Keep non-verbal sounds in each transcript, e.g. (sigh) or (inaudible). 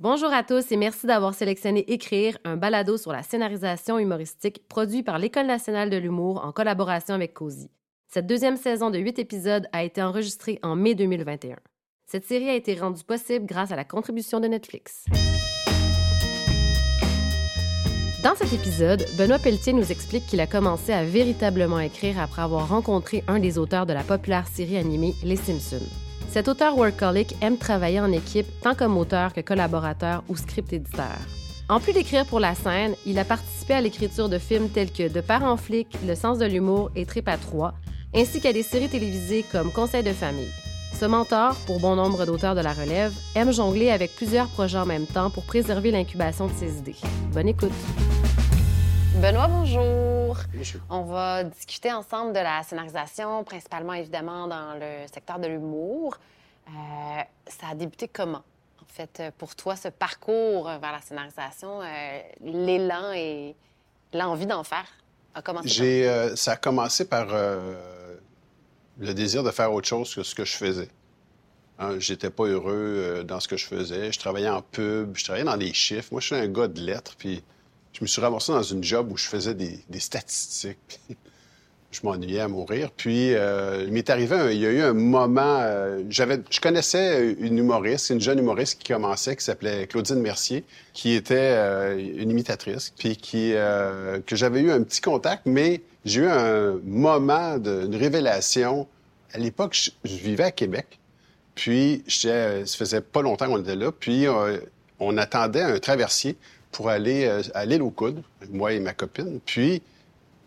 Bonjour à tous et merci d'avoir sélectionné Écrire, un balado sur la scénarisation humoristique produit par l'École nationale de l'humour en collaboration avec COSI. Cette deuxième saison de huit épisodes a été enregistrée en mai 2021. Cette série a été rendue possible grâce à la contribution de Netflix. Dans cet épisode, Benoît Pelletier nous explique qu'il a commencé à véritablement écrire après avoir rencontré un des auteurs de la populaire série animée Les Simpsons. Cet auteur workaholic aime travailler en équipe tant comme auteur que collaborateur ou script éditeur. En plus d'écrire pour la scène, il a participé à l'écriture de films tels que De parents flics, Le sens de l'humour et Trip à 3, ainsi qu'à des séries télévisées comme Conseil de famille. Ce mentor, pour bon nombre d'auteurs de la relève, aime jongler avec plusieurs projets en même temps pour préserver l'incubation de ses idées. Bonne écoute! Benoît, bonjour. On va discuter ensemble de la scénarisation, principalement évidemment dans le secteur de l'humour. Euh, ça a débuté comment? En fait, pour toi, ce parcours vers la scénarisation, euh, l'élan et l'envie d'en faire a commencé J'ai, euh, Ça a commencé par le désir de faire autre chose que ce que je faisais. Hein, j'étais pas heureux dans ce que je faisais. Je travaillais en pub, je travaillais dans des chiffres. Moi, je suis un gars de lettres, puis je me suis ramassé dans une job où je faisais des, statistiques. je m'ennuyais à mourir. Puis, euh, il m'est arrivé, il y a eu un moment, euh, j'avais, je connaissais une humoriste, une jeune humoriste qui commençait, qui s'appelait Claudine Mercier, qui était euh, une imitatrice, puis qui, que j'avais eu un petit contact, mais j'ai eu un moment de, révélation. À l'époque, je, vivais à Québec, puis ça faisait pas longtemps qu'on était là, puis on attendait un traversier pour aller euh, à l'île aux coudes, moi et ma copine. Puis,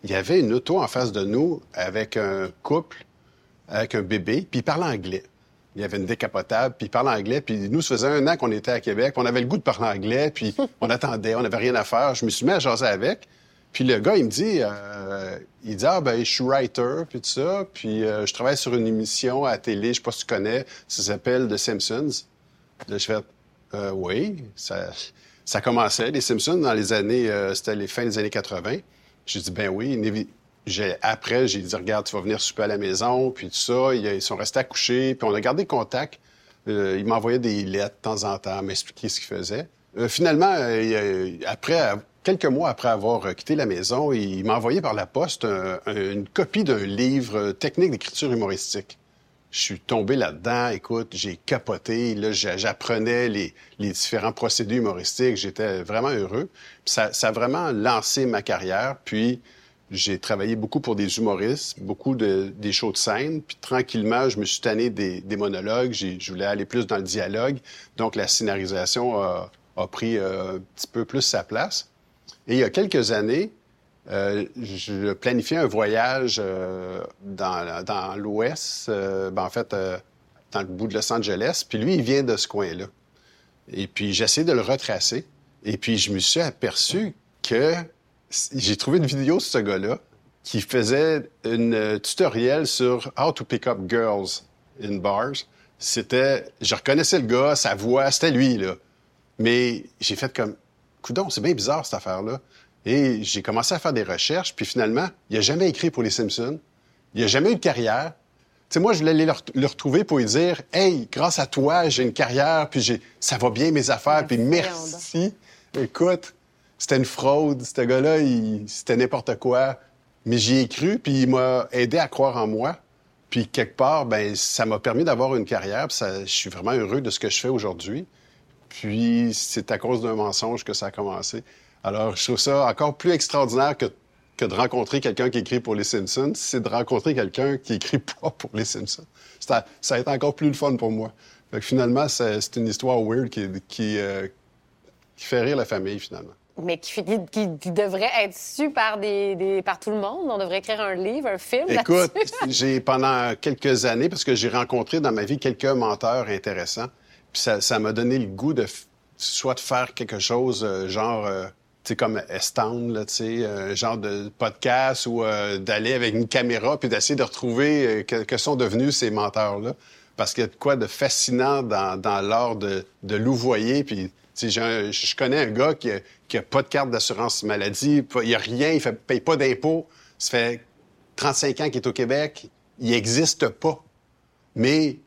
il y avait une auto en face de nous avec un couple, avec un bébé, puis il parlait anglais. Il y avait une décapotable, puis il parlait anglais. Puis nous, ça faisait un an qu'on était à Québec, on avait le goût de parler anglais, puis on attendait, on n'avait rien à faire. Je me suis mis à jaser avec. Puis le gars, il me dit, euh, il dit, ah ben, je suis writer, puis tout ça, puis euh, je travaille sur une émission à télé, je sais pas si tu connais, ça s'appelle The Simpsons. Là, je fais, oui, ça, ça commençait, les Simpsons, dans les années, euh, c'était les fins des années 80. J'ai dit, ben oui. Après, j'ai dit, regarde, tu vas venir souper à la maison, puis tout ça. Ils sont restés à coucher, puis on a gardé contact. Euh, il m'envoyait des lettres de temps en temps, m'expliquer ce qu'il faisait. Euh, finalement, après, quelques mois après avoir quitté la maison, il m'a envoyé par la poste une copie d'un livre technique d'écriture humoristique je suis tombé là-dedans. Écoute, j'ai capoté. Là, j'apprenais les, différents procédés humoristiques. J'étais vraiment heureux. ça, a vraiment lancé ma carrière. Puis, j'ai travaillé beaucoup pour des humoristes, beaucoup de, des shows de scène. Puis, tranquillement, je me suis tanné des, monologues. Je voulais aller plus dans le dialogue. Donc, la scénarisation a, pris euh, un petit peu plus sa place. Et il y a quelques années, euh, je planifiais un voyage euh, dans, l'Ouest, euh, ben, en fait, dans le bout de Los Angeles. Puis lui, il vient de ce coin-là. Et puis, j'essaie de le retracer. Et puis, je me suis aperçu que j'ai trouvé une vidéo de ce gars-là qui faisait une tutoriel sur How to pick up girls in bars. C'était... Je reconnaissais le gars, sa voix, c'était lui, là. Mais j'ai fait comme... Coudon, c'est bien bizarre, cette affaire-là. Et j'ai commencé à faire des recherches, puis finalement, il n'a jamais écrit pour les Simpsons. Il n'a jamais eu de carrière. Tu sais, moi, je voulais aller le, retrouver pour lui dire Hey, grâce à toi, j'ai une carrière, puis ça va bien mes affaires, puis merci. Écoute, c'était une fraude. Ce gars-là, c'était n'importe quoi. Mais j'y ai cru, puis il m'a aidé à croire en moi. Puis quelque part, ben ça m'a permis d'avoir une carrière. Puis je suis vraiment heureux de ce que je fais aujourd'hui. Puis c'est à cause d'un mensonge que ça a commencé. Alors, je trouve ça encore plus extraordinaire que, de rencontrer quelqu'un qui écrit pour les Simpsons, c'est de rencontrer quelqu'un qui écrit (laughs) pas pour les Simpsons. Ça, ça a été encore plus le fun pour moi. finalement, c'est une histoire weird qui, euh, qui, fait rire la famille, finalement. Mais qui, qui, devrait être su par, des, par tout le monde. On devrait écrire un livre, un film. Écoute, (laughs) j'ai pendant quelques années, parce que j'ai rencontré dans ma vie quelques menteurs intéressants, puis ça m'a donné le goût de soit de faire quelque chose euh, genre euh, sais, comme Estown, là, tu sais, un genre de podcast ou euh, d'aller avec une caméra puis d'essayer de retrouver euh, que, sont devenus ces menteurs-là. Parce qu'il y a de quoi de fascinant dans, dans l'art de, de louvoyer. Puis, je connais un gars qui a, pas de carte d'assurance maladie, il y a rien, il fait, paye pas d'impôts. Ça fait 35 ans qu'il est au Québec, il n'existe pas. Mais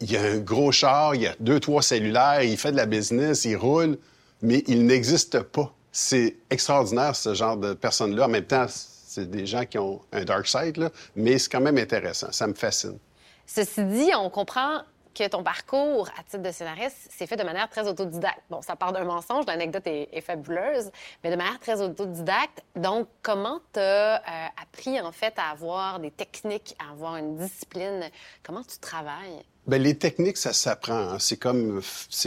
il y a un gros char, il y a deux, trois cellulaires, il fait de la business, il roule, mais il n'existe pas. C'est extraordinaire, ce genre de personnes-là. En même temps, c'est des gens qui ont un dark side, là, mais c'est quand même intéressant. Ça me fascine. Ceci dit, on comprend que ton parcours à titre de scénariste s'est fait de manière très autodidacte. Bon, ça part d'un mensonge, l'anecdote est, fabuleuse, mais de manière très autodidacte. Donc, comment tu as euh, appris, en fait, à avoir des techniques, à avoir une discipline? Comment tu travailles? Bien, les techniques, ça s'apprend. Hein. C'est comme,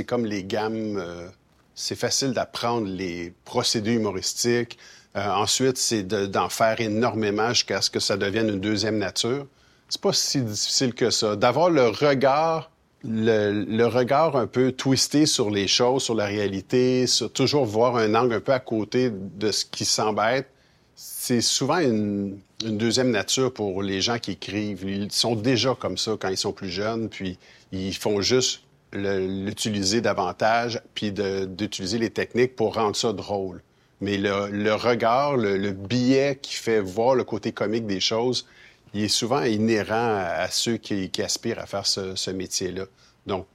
comme les gammes. Euh, c'est facile d'apprendre les procédés humoristiques. Euh, ensuite, c'est d'en faire énormément jusqu'à ce que ça devienne une deuxième nature. C'est pas si difficile que ça. D'avoir le regard, le, regard un peu twisté sur les choses, sur la réalité, sur toujours voir un angle un peu à côté de ce qui s'embête, c'est souvent une, une, deuxième nature pour les gens qui écrivent. Ils sont déjà comme ça quand ils sont plus jeunes, puis ils font juste l'utiliser davantage, puis d'utiliser les techniques pour rendre ça drôle. Mais le, regard, le, biais qui fait voir le côté comique des choses, il est souvent inhérent à, ceux qui, aspirent à faire ce, métier-là. Donc,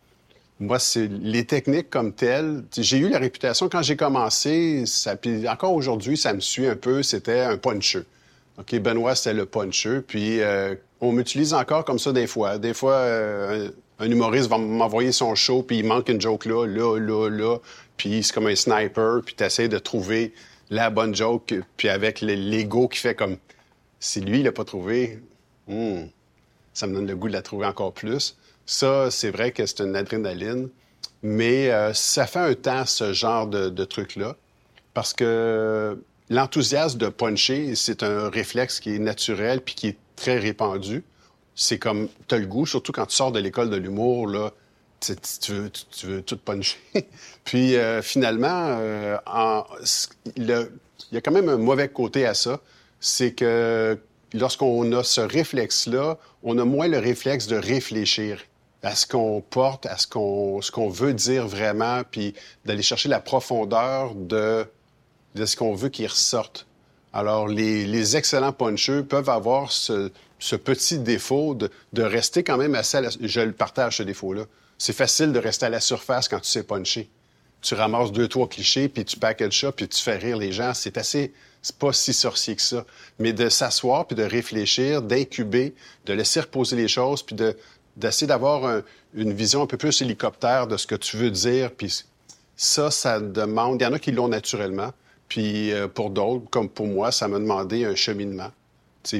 moi, c'est les techniques comme telles. J'ai eu la réputation quand j'ai commencé, ça, puis encore aujourd'hui, ça me suit un peu. C'était un puncheux. OK, Benoît, c'était le puncheux. Puis euh, on m'utilise encore comme ça des fois. Des fois, euh, un humoriste va m'envoyer son show, puis il manque une joke là, là, là, là. Puis c'est comme un sniper, puis tu essaies de trouver la bonne joke, puis avec l'ego qui fait comme si lui, il l'a pas trouvé, hmm, ça me donne le goût de la trouver encore plus. Ça, c'est vrai que c'est une adrénaline, mais euh, ça fait un temps, ce genre de, de truc-là, parce que l'enthousiasme de puncher, c'est un réflexe qui est naturel puis qui est très répandu c'est comme, tu as le goût, surtout quand tu sors de l'école de l'humour, là, tu, veux, tu, veux, tout puncher. (laughs) Puis euh, finalement, euh, il y a quand même un mauvais côté à ça, c'est que lorsqu'on a ce réflexe-là, on a moins le réflexe de réfléchir à ce qu'on porte, à ce qu'on ce veut dire vraiment, puis d'aller chercher la profondeur de, de ce qu'on veut qu'il ressorte. Alors, les, les excellents puncheux peuvent avoir ce, ce petit défaut de, rester quand même assez à la... Je le partage, ce défaut-là. C'est facile de rester à la surface quand tu sais puncher. Tu ramasses deux, trois clichés, puis tu packages ça, puis tu fais rire les gens. C'est assez... C'est pas si sorcier que ça. Mais de s'asseoir, puis de réfléchir, d'incuber, de laisser reposer les choses, puis de, d'essayer d'avoir une vision un peu plus hélicoptère de ce que tu veux dire. Puis ça, ça demande... Il y en a qui l'ont naturellement. Puis euh, pour d'autres, comme pour moi, ça m'a demandé un cheminement.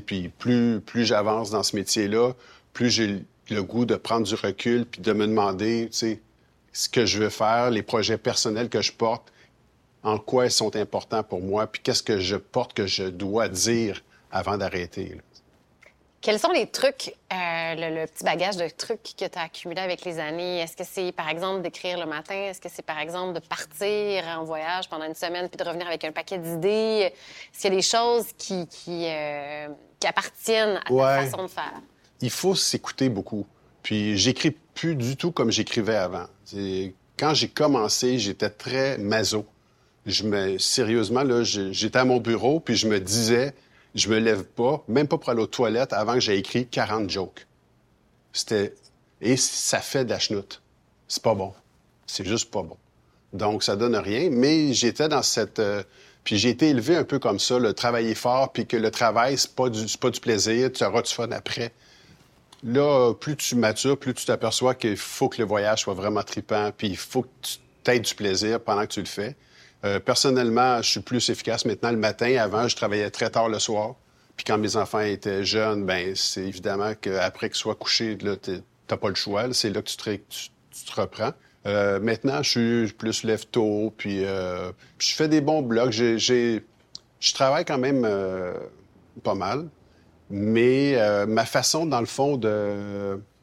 Puis plus, plus j'avance dans ce métier-là, plus j'ai le goût de prendre du recul puis de me demander ce que je veux faire, les projets personnels que je porte, en quoi ils sont importants pour moi, puis qu'est-ce que je porte que je dois dire avant d'arrêter. Quels sont les trucs, euh, le, petit bagage de trucs que tu as accumulé avec les années? Est-ce que c'est, par exemple, d'écrire le matin? Est-ce que c'est, par exemple, de partir en voyage pendant une semaine puis de revenir avec un paquet d'idées? Est-ce qu'il y a des choses qui, qui, euh, appartiennent à ta façon de faire? Il faut s'écouter beaucoup. Puis j'écris plus du tout comme j'écrivais avant. Quand j'ai commencé, j'étais très maso. Je me, sérieusement, là, j'étais à mon bureau, puis je me disais je me lève pas, même pas pour aller aux toilettes, avant que j'ai écrit 40 jokes. C'était... Et ça fait de la chenoute. C'est pas bon. C'est juste pas bon. Donc, ça donne rien. Mais j'étais dans cette... Euh, puis j'ai été élevé un peu comme ça, le travailler fort, puis que le travail, c'est pas du, pas du plaisir, tu auras du fun après. Là, plus tu matures, plus tu t'aperçois qu'il faut que le voyage soit vraiment tripant, puis il faut que tu aies du plaisir pendant que tu le fais. Euh, personnellement, je suis plus efficace maintenant le matin. Avant, je travaillais très tard le soir. Puis quand mes enfants étaient jeunes, ben c'est évidemment qu'après qu'ils soient couchés, là, t'as pas le choix. C'est là que tu te, reprends. Euh, maintenant, je suis plus lève tôt, puis euh, je fais des bons blocs. je travaille quand même pas mal, mais ma façon, dans le fond.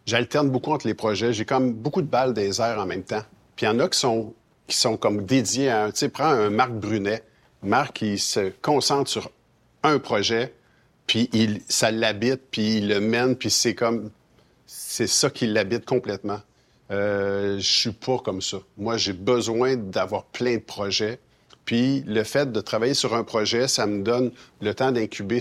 J'alterne beaucoup entre les projets. J'ai comme beaucoup de balles des airs en même temps. Puis il y en a qui sont qui sont comme dédiés à... Tu sais, prends un Marc Brunet. Marc, il se concentre sur un projet, puis il, ça l'habite, puis il le mène, puis c'est comme... C'est ça qui l'habite complètement. Euh, je suis pas comme ça. Moi, j'ai besoin d'avoir plein de projets. Puis le fait de travailler sur un projet, ça me donne le temps d'incuber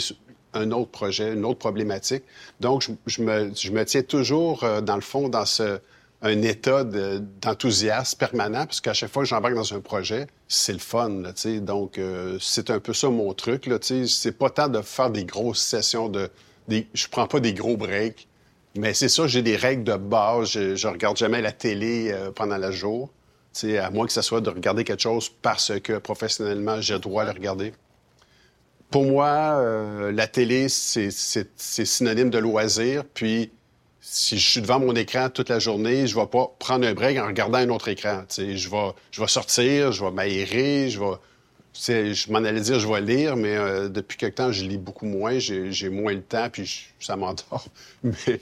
un autre projet, une autre problématique. Donc, je, me, je me, tiens toujours, euh, dans le fond, dans ce, un état d'enthousiasme permanent, parce qu'à chaque fois que j'embarque dans un projet, c'est le fun. Donc, euh, c'est un peu ça mon truc. C'est pas tant de faire des grosses sessions de. Des, je prends pas des gros breaks, mais c'est ça, j'ai des règles de base. Je, je regarde jamais la télé euh, pendant le jour. à moins que ce soit de regarder quelque chose parce que professionnellement, j'ai le droit de le regarder. Pour moi, euh, la télé, c'est synonyme de loisir. Puis, si je suis devant mon écran toute la journée, je vais pas prendre un break en regardant un autre écran. je vais, je vais sortir, je vais m'aérer, je vais... je m'en allais dire je vais lire, mais euh, depuis quelque temps, je lis beaucoup moins, j'ai moins le temps, puis ça m'endort. (laughs) Mais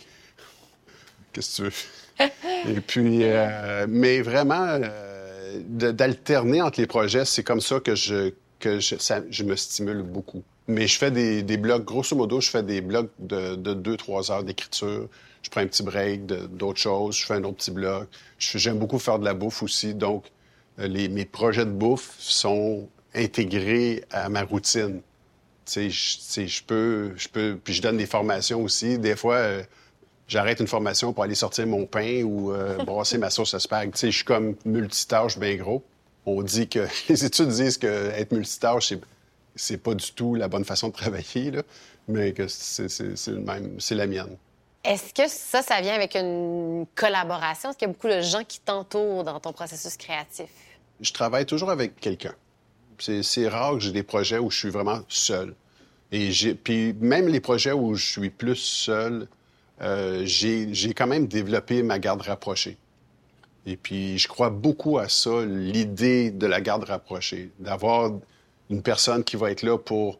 qu'est-ce que tu veux? (laughs) Et puis, euh, mais vraiment, euh, d'alterner entre les projets, c'est comme ça que je, que je, me stimule beaucoup. Mais je fais des, des, blogs, grosso modo, je fais des blogs de, de deux, trois heures d'écriture je prends un petit break d'autres choses, je fais un autre petit bloc. J'aime beaucoup faire de la bouffe aussi, donc euh, mes projets de bouffe sont intégrés à ma routine. Tu sais, je peux, je peux, puis je donne des formations aussi. Des fois, euh, j'arrête une formation pour aller sortir mon pain ou euh, (laughs) brasser ma sauce à spag. Tu sais, je suis comme multitâche bien gros. On dit que (laughs) les études disent que être multitâche, c'est pas du tout la bonne façon de travailler, mais que c'est la mienne. Est-ce que ça, ça vient avec une collaboration? Est-ce qu'il y a beaucoup de gens qui t'entourent dans ton processus créatif? Je travaille toujours avec quelqu'un. C'est rare que j'ai des projets où je suis vraiment seul. Et puis même les projets où je suis plus seul, euh, j'ai quand même développé ma garde rapprochée. Et puis je crois beaucoup à ça, l'idée de la garde rapprochée, d'avoir une personne qui va être là pour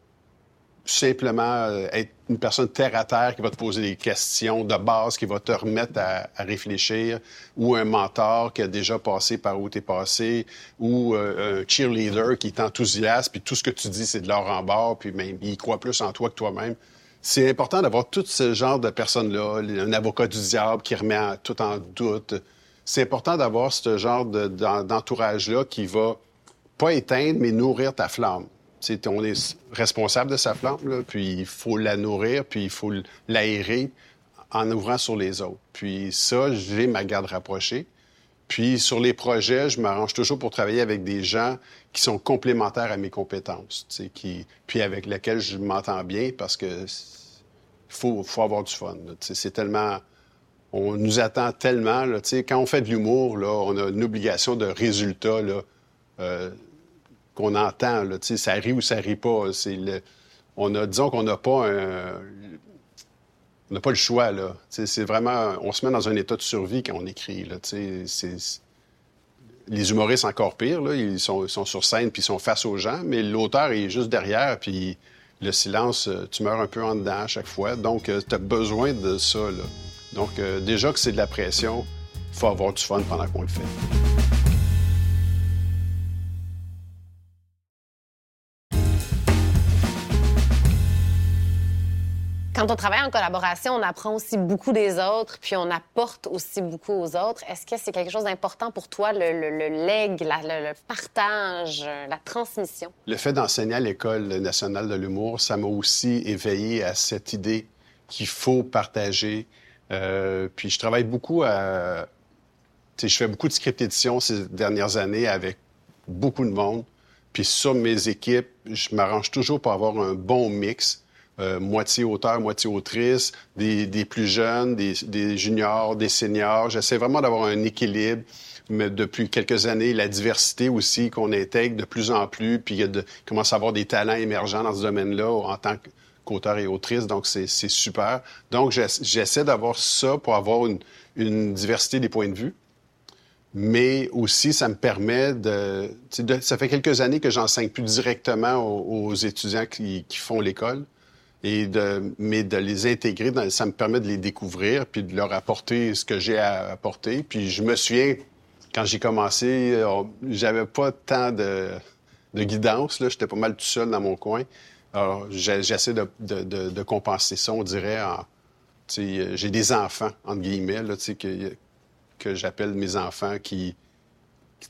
simplement euh, être une personne terre à terre qui va te poser des questions de base, qui va te remettre à, réfléchir, ou un mentor qui a déjà passé par où tu es passé, ou euh, un cheerleader qui t'enthousiasme, puis tout ce que tu dis, c'est de l'or en bord, puis même il croit plus en toi que toi-même. C'est important d'avoir tout ce genre de personnes-là, un avocat du diable qui remet tout en doute. C'est important d'avoir ce genre d'entourage-là qui va pas éteindre, mais nourrir ta flamme on est responsable de sa flamme, puis il faut la nourrir, puis il faut l'aérer en ouvrant sur les autres. Puis ça, j'ai ma garde rapprochée. Puis sur les projets, je m'arrange toujours pour travailler avec des gens qui sont complémentaires à mes compétences, puis avec lesquels je m'entends bien parce que faut, avoir du fun. C'est tellement... On nous attend tellement. Quand on fait de l'humour, on a une obligation de résultat. Euh, qu'on entend. Là, ça rit ou ça rit pas. On a, disons qu'on n'a pas le choix, là. C'est vraiment... On se met dans un état de survie quand on écrit, là. Les humoristes, encore pire. Ils sont, sur scène puis ils sont face aux gens, mais l'auteur est juste derrière, puis le silence, euh, tu meurs un peu en dedans à chaque fois. Donc, euh, tu as besoin de ça. Donc, euh, déjà que c'est de la pression, il faut avoir du fun pendant qu'on le fait. Quand on travaille en collaboration, on apprend aussi beaucoup des autres, puis on apporte aussi beaucoup aux autres. Est-ce que c'est quelque chose d'important pour toi, le, le, leg, le partage, la transmission? Le fait d'enseigner à l'École nationale de l'humour, ça m'a aussi éveillé à cette idée qu'il faut partager. Euh, puis je travaille beaucoup à... je fais beaucoup de script édition ces dernières années avec beaucoup de monde. Puis sur mes équipes, je m'arrange toujours pour avoir un bon mix euh, moitié auteur, moitié autrice, des, plus jeunes, des, juniors, des seniors. J'essaie vraiment d'avoir un équilibre. Mais depuis quelques années, la diversité aussi qu'on intègre de plus en plus, puis il commence à avoir des talents émergents dans ce domaine-là en tant qu'auteur et autrice, donc c'est super. Donc j'essaie d'avoir ça pour avoir une, diversité des points de vue mais aussi ça me permet de, ça fait quelques années que j'enseigne plus directement aux, étudiants qui font l'école et de, mais de les intégrer, ça me permet de les découvrir puis de leur apporter ce que j'ai à apporter. Puis je me souviens, quand j'ai commencé, euh, j'avais pas tant de, de guidance, là, j'étais pas mal tout seul dans mon coin. Alors, j'essaie de, de, de, compenser ça, on dirait, en, j'ai des enfants, entre guillemets, là, que, que j'appelle mes enfants qui...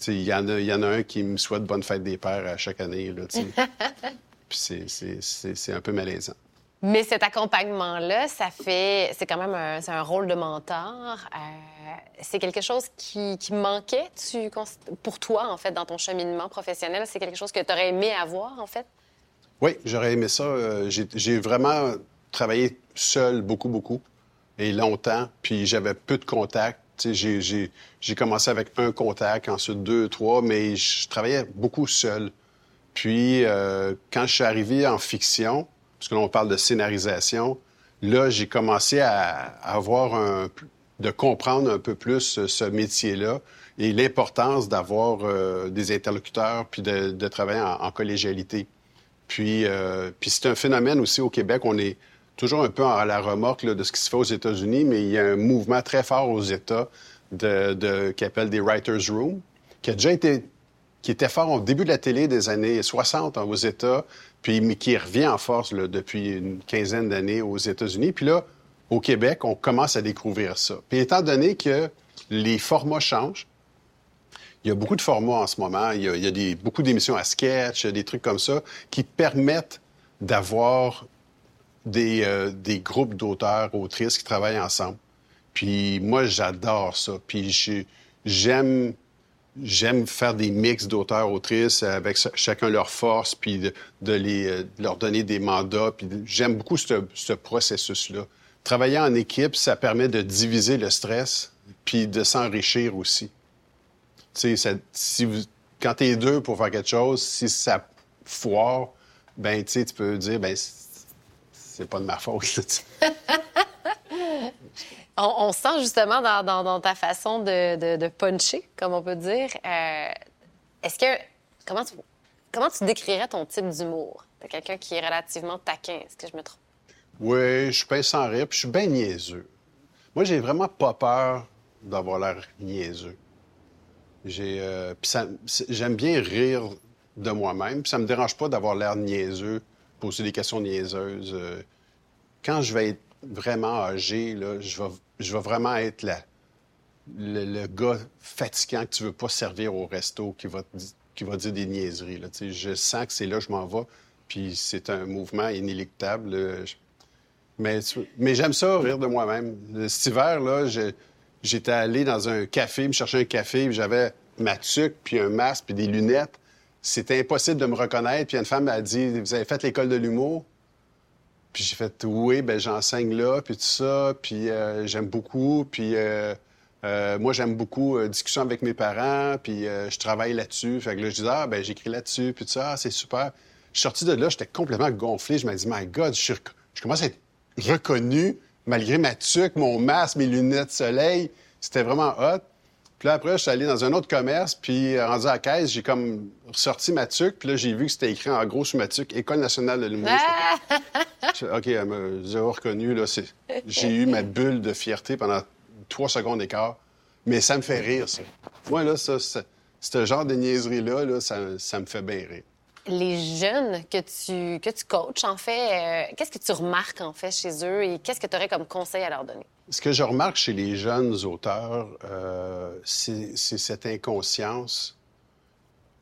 Il y, en a, y en a un qui me souhaite bonne fête des pères à chaque année. Là, (laughs) Puis c'est un peu malaisant. Mais cet accompagnement-là, ça fait, c'est quand même un, un rôle de mentor. Euh, c'est quelque chose qui, manquait tu, pour toi, en fait, dans ton cheminement professionnel? C'est quelque chose que tu aurais aimé avoir, en fait? Oui, j'aurais aimé ça. Euh, j'ai vraiment travaillé seul beaucoup, beaucoup, et longtemps, puis j'avais peu de contacts. J'ai commencé avec un contact, ensuite deux, trois, mais je travaillais beaucoup seul. Puis, euh, quand je suis arrivé en fiction, parce que là, parle de scénarisation, là, j'ai commencé à avoir un, de comprendre un peu plus ce métier-là et l'importance d'avoir euh, des interlocuteurs puis de, travailler en, collégialité. Puis, euh, puis c'est un phénomène aussi au Québec. On est toujours un peu à la remorque de ce qui se fait aux États-Unis, mais il y a un mouvement très fort aux États qui appelle des Writers' Room, qui a déjà été qui était fort au début de la télé des années 60 aux États, puis mais qui revient en force depuis une quinzaine d'années aux États-Unis. Puis là, au Québec, on commence à découvrir ça. Puis étant donné que les formats changent, il y a beaucoup de formats en ce moment. Il y a, beaucoup d'émissions à sketch, des trucs comme ça, qui permettent d'avoir des, euh, des groupes d'auteurs, autrices qui travaillent ensemble. Puis moi, j'adore ça. Puis j'aime j'aime faire des mix d'auteurs, autrices avec chacun leur force, puis de, les, euh, leur donner des mandats. Puis j'aime beaucoup ce, ce processus-là travailler en équipe, ça permet de diviser le stress puis de s'enrichir aussi. Tu sais, si quand tu es deux pour faire quelque chose, si ça foire, ben tu peux dire, ben c'est pas de ma faute. (laughs) on, sent justement dans, ta façon de, puncher, comme on peut dire. Euh, est-ce que. Comment tu, comment tu décrirais ton type d'humour? De quelqu'un qui est relativement taquin. Est-ce que je me trompe? Oui, je suis pas sans rire, puis je suis bien niaiseux. Moi, j'ai vraiment pas peur d'avoir l'air niaiseux. J'ai, euh, j'aime bien rire de moi-même, puis ça me dérange pas d'avoir l'air niaiseux, poser des questions niaiseuses. Euh. quand je vais être vraiment âgé, je, vais, vraiment être là, le, gars fatigant que tu veux pas servir au resto, qui va, qui va dire des niaiseries. Là. Je sens que c'est là que je m'en vais, puis c'est un mouvement inéluctable. Mais, mais j'aime ça, rire de moi-même. Cet hiver, là, j'étais allé dans un café, me chercher un café, j'avais ma tuque, puis un masque, puis des lunettes. C'était impossible de me reconnaître. Puis une femme m'a dit Vous avez fait l'école de l'humour Puis j'ai fait Oui, ben j'enseigne là, puis tout ça, puis euh, j'aime beaucoup. Puis euh, euh, moi, j'aime beaucoup discussion avec mes parents, puis je travaille là-dessus. Fait que là, je disais Ah, ben j'écris là-dessus, puis tout ça, ah, c'est super. Je suis sorti de là, j'étais complètement gonflé. Je me dit My God, je, je commence à être reconnu, malgré ma tuque, mon masque, mes lunettes de soleil. C'était vraiment hot. Puis là, après, je suis allé dans un autre commerce, puis euh, rendu à la caisse, j'ai comme ressorti ma tuque, puis là, j'ai vu que c'était écrit en gros sur ma tuque « École nationale de l'humour ah! OK, elle m'a reconnu, là. J'ai eu ma bulle de fierté pendant trois secondes d'écart. Mais ça me fait rire, ça. Moi, là, ça, ce genre de niaiserie-là, là, ça, ça me fait bien rire les jeunes que tu, que tu coaches, en fait, euh, qu'est-ce que tu remarques, en fait, chez eux et qu'est-ce que tu aurais comme conseil à leur donner? Ce que je remarque chez les jeunes auteurs, euh, c'est cette inconscience,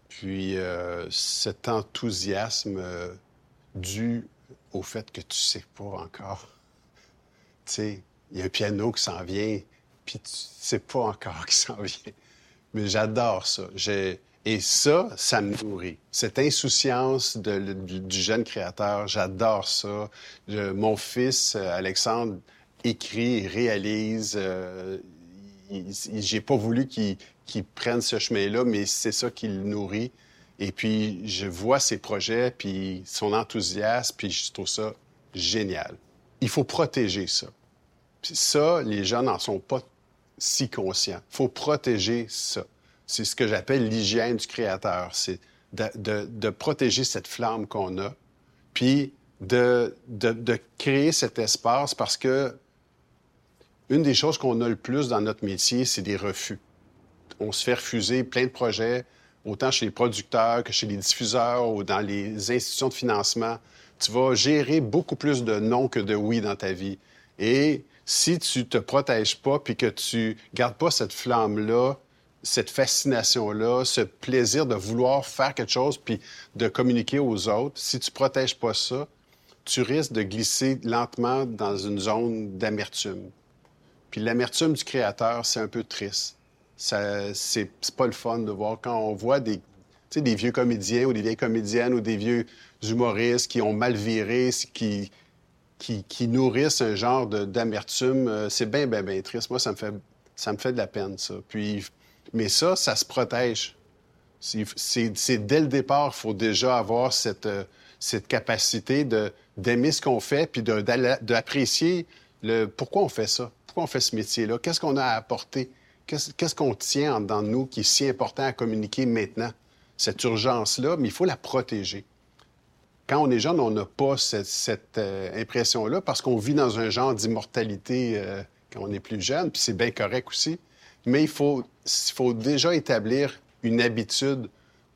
puis euh, cet enthousiasme dû au fait que tu sais pas encore. Tu sais, il y a un piano qui s'en vient, puis tu sais pas encore (laughs) qui s'en vient. Mais j'adore ça. Et ça, ça me nourrit. Cette insouciance du jeune créateur, j'adore ça. mon fils, euh, Alexandre, écrit, réalise. Euh, j'ai pas voulu qu'il prenne ce chemin-là, mais c'est ça qui le nourrit. Et puis, je vois ses projets, puis son enthousiasme, puis je trouve ça génial. Il faut protéger ça. Puis ça, les gens n'en sont pas si conscients. Il faut protéger ça. C'est ce que j'appelle l'hygiène du créateur. C'est de, protéger cette flamme qu'on a, puis de, créer cet espace parce que une des choses qu'on a le plus dans notre métier, c'est des refus. On se fait refuser plein de projets, autant chez les producteurs que chez les diffuseurs ou dans les institutions de financement. Tu vas gérer beaucoup plus de non que de oui dans ta vie. Et si tu te protèges pas puis que tu gardes pas cette flamme-là cette fascination-là, ce plaisir de vouloir faire quelque chose puis de communiquer aux autres, si tu protèges pas ça, tu risques de glisser lentement dans une zone d'amertume. Puis l'amertume du créateur, c'est un peu triste. Ça, c'est, pas le fun de voir quand on voit des, vieux comédiens ou des vieilles comédiennes ou des vieux humoristes qui ont mal viré, qui, nourrissent un genre d'amertume. Euh, c'est bien, bien, bien triste. Moi, ça me fait, de la peine, ça. Mais ça, ça se protège. C'est dès le départ, il faut déjà avoir cette, euh, cette capacité d'aimer ce qu'on fait, puis d'apprécier le pourquoi on fait ça, on fait ce métier-là, qu'est-ce qu'on a à apporter, qu'est-ce qu'on tient dans nous qui est si important à communiquer maintenant, cette urgence-là, mais il faut la protéger. Quand on est jeune, on n'a pas cette, euh, impression-là parce qu'on vit dans un genre d'immortalité euh, quand on est plus jeune, puis c'est bien correct aussi. Mais il faut, il faut déjà établir une habitude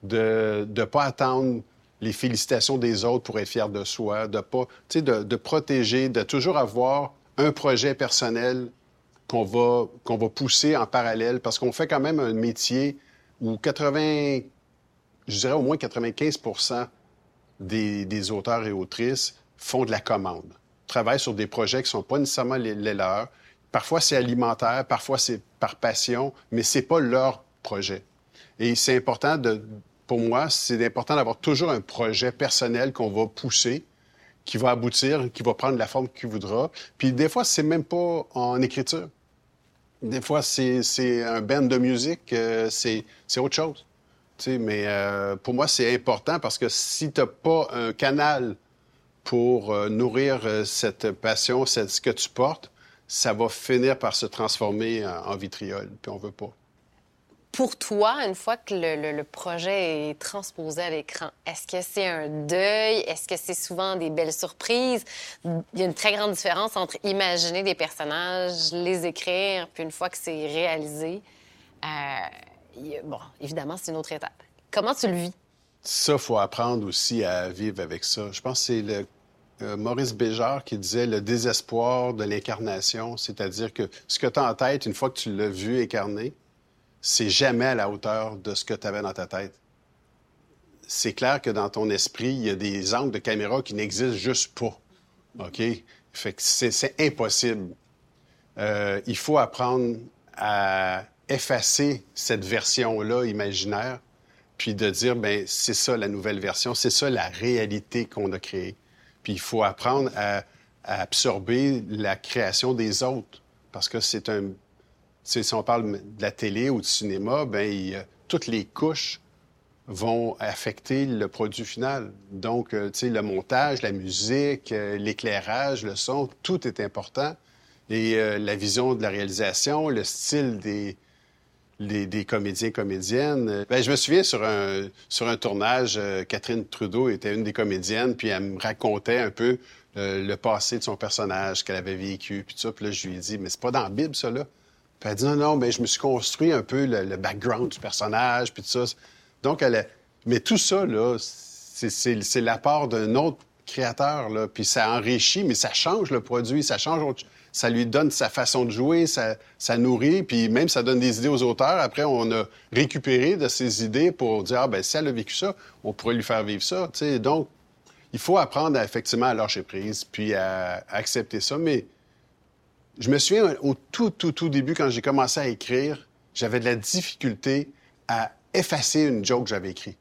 de ne pas attendre les félicitations des autres pour être fier de soi, de pas, de, de protéger, de toujours avoir un projet personnel qu'on va, va pousser en parallèle parce qu'on fait quand même un métier où 80, je dirais au moins 95 des, des, auteurs et autrices font de la commande, travaillent sur des projets qui ne sont pas nécessairement les, les leurs. Parfois, c'est alimentaire, parfois, c'est par passion, mais ce n'est pas leur projet. Et c'est important de, pour moi, c'est important d'avoir toujours un projet personnel qu'on va pousser, qui va aboutir, qui va prendre la forme qu'il voudra. Puis des fois, c'est même pas en écriture. Des fois, c'est un band de musique, euh, c'est autre chose. mais euh, pour moi, c'est important parce que si tu n'as pas un canal pour euh, nourrir cette passion, ce que tu portes, ça va finir par se transformer en, en vitriol, puis on veut pas pour toi, une fois que le, projet est transposé à l'écran, est-ce que c'est un deuil? Est-ce que c'est souvent des belles surprises? Il y a une très grande différence entre imaginer des personnages, les écrire, puis une fois que c'est réalisé, euh, bon, évidemment, c'est une autre étape. Comment tu le vis? Ça, faut apprendre aussi à vivre avec ça. Je pense que c'est euh, Maurice Béjart qui disait le désespoir de l'incarnation, c'est-à-dire que ce que tu as en tête, une fois que tu l'as vu incarné, c'est jamais à la hauteur de ce que tu avais dans ta tête. C'est clair que dans ton esprit, il y a des angles de caméra qui n'existent juste pas. OK? Fait que c'est impossible. Euh, il faut apprendre à effacer cette version-là imaginaire, puis de dire, ben c'est ça la nouvelle version, c'est ça la réalité qu'on a créée. Puis il faut apprendre à absorber la création des autres, parce que c'est un, si on parle de la télé ou du cinéma, ben, toutes les couches vont affecter le produit final. Donc, euh, tu sais, le montage, la musique, euh, l'éclairage, le son, tout est important. Et euh, la vision de la réalisation, le style des, des, comédiens, comédiennes. Ben, je me souviens sur un, sur un tournage, Catherine Trudeau était une des comédiennes, puis elle me racontait un peu le passé de son personnage qu'elle avait vécu, puis tout ça. Puis là, je lui ai dit, mais c'est pas dans la Bible, ça, là. Puis elle dit non, non, mais je me suis construit un peu le, background du personnage, puis tout ça. Donc, elle Mais tout ça, là, c'est l'apport d'un autre créateur, là. Puis ça enrichit, mais ça change le produit, ça change... Ça lui donne sa façon de jouer, ça, nourrit, puis même ça donne des idées aux auteurs. Après, on a récupéré de ces idées pour dire, ah, ben si elle a vécu ça, on pourrait lui faire vivre ça, tu sais. Donc, il faut apprendre à, effectivement à lâcher prise, puis à accepter ça, je me souviens au tout, tout, tout début, quand j'ai commencé à écrire, j'avais de la difficulté à effacer une joke que j'avais écrite.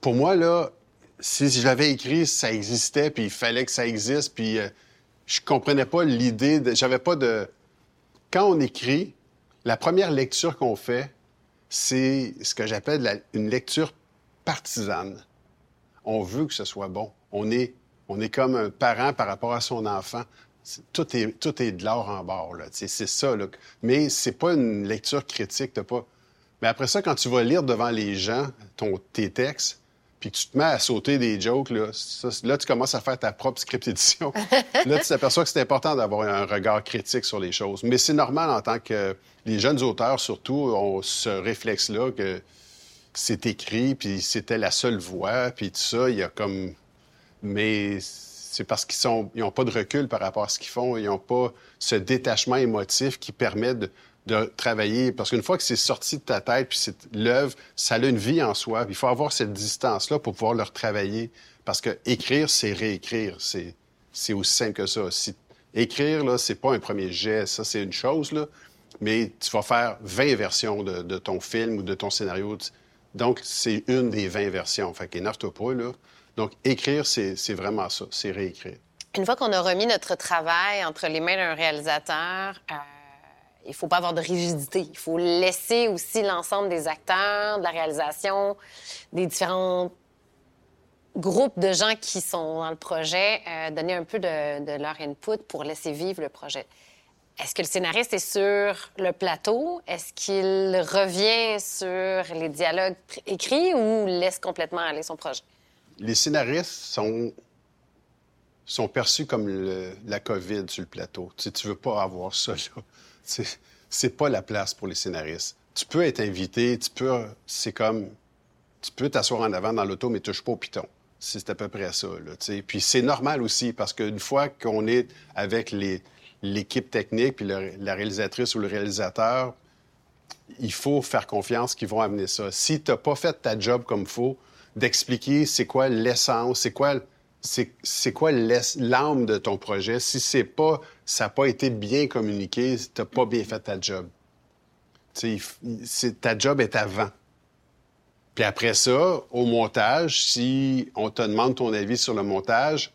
Pour moi, là, si je l'avais écrit, ça existait, puis il fallait que ça existe, puis euh, je comprenais pas l'idée, de... j'avais pas de... Quand on écrit, la première lecture qu'on fait, c'est ce que j'appelle une lecture partisane. On veut que ce soit bon. On est, on est comme un parent par rapport à son enfant tout est, tout est de l'or en bord. C'est ça. Là. Mais c'est pas une lecture critique. Pas... Mais après ça, quand tu vas lire devant les gens ton, tes textes, puis que tu te mets à sauter des jokes, là, là tu commences à faire ta propre script édition. (laughs) là, tu t'aperçois que c'est important d'avoir un regard critique sur les choses. Mais c'est normal en tant que... Les jeunes auteurs, surtout, ont ce réflexe-là que c'est écrit, puis c'était la seule voix, puis tout ça, il y a comme... Mais c'est parce qu'ils n'ont pas de recul par rapport à ce qu'ils font. Ils n'ont pas ce détachement émotif qui permet de, travailler. Parce qu'une fois que c'est sorti de ta tête, puis l'œuvre, ça a une vie en soi. Il faut avoir cette distance-là pour pouvoir le retravailler. Parce que écrire, c'est réécrire. C'est aussi simple que ça. Écrire, c'est pas un premier jet, ça, c'est une chose. Mais tu vas faire 20 versions de, ton film ou de ton scénario. Donc, c'est une des 20 versions. Fait qu'énerve-toi pas, là. Donc, écrire, c'est vraiment ça, c'est réécrire. Une fois qu'on a remis notre travail entre les mains d'un réalisateur, euh, il ne faut pas avoir de rigidité. Il faut laisser aussi l'ensemble des acteurs, de la réalisation, des différents groupes de gens qui sont dans le projet, euh, donner un peu de, leur input pour laisser vivre le projet. Est-ce que le scénariste est sur le plateau? Est-ce qu'il revient sur les dialogues écrits ou laisse complètement aller son projet? Les scénaristes sont, sont perçus comme la COVID sur le plateau. Tu ne veux pas avoir ça là c'est pas la place pour les scénaristes. Tu peux être invité, tu peux, c'est comme, tu peux t'asseoir en avant dans l'auto, mais touche pas au piton. C'est à peu près ça, Puis c'est normal aussi, parce qu'une fois qu'on est avec l'équipe technique, puis la réalisatrice ou le réalisateur, il faut faire confiance qu'ils vont amener ça. Si tu n'as pas fait ta job comme il faut, d'expliquer c'est quoi l'essence, c'est quoi c'est quoi l'âme de ton projet. Si c'est pas, ça n'a pas été bien communiqué, tu n'as pas bien fait ta job. ta job est avant. Puis après ça, au montage, si on te demande ton avis sur le montage,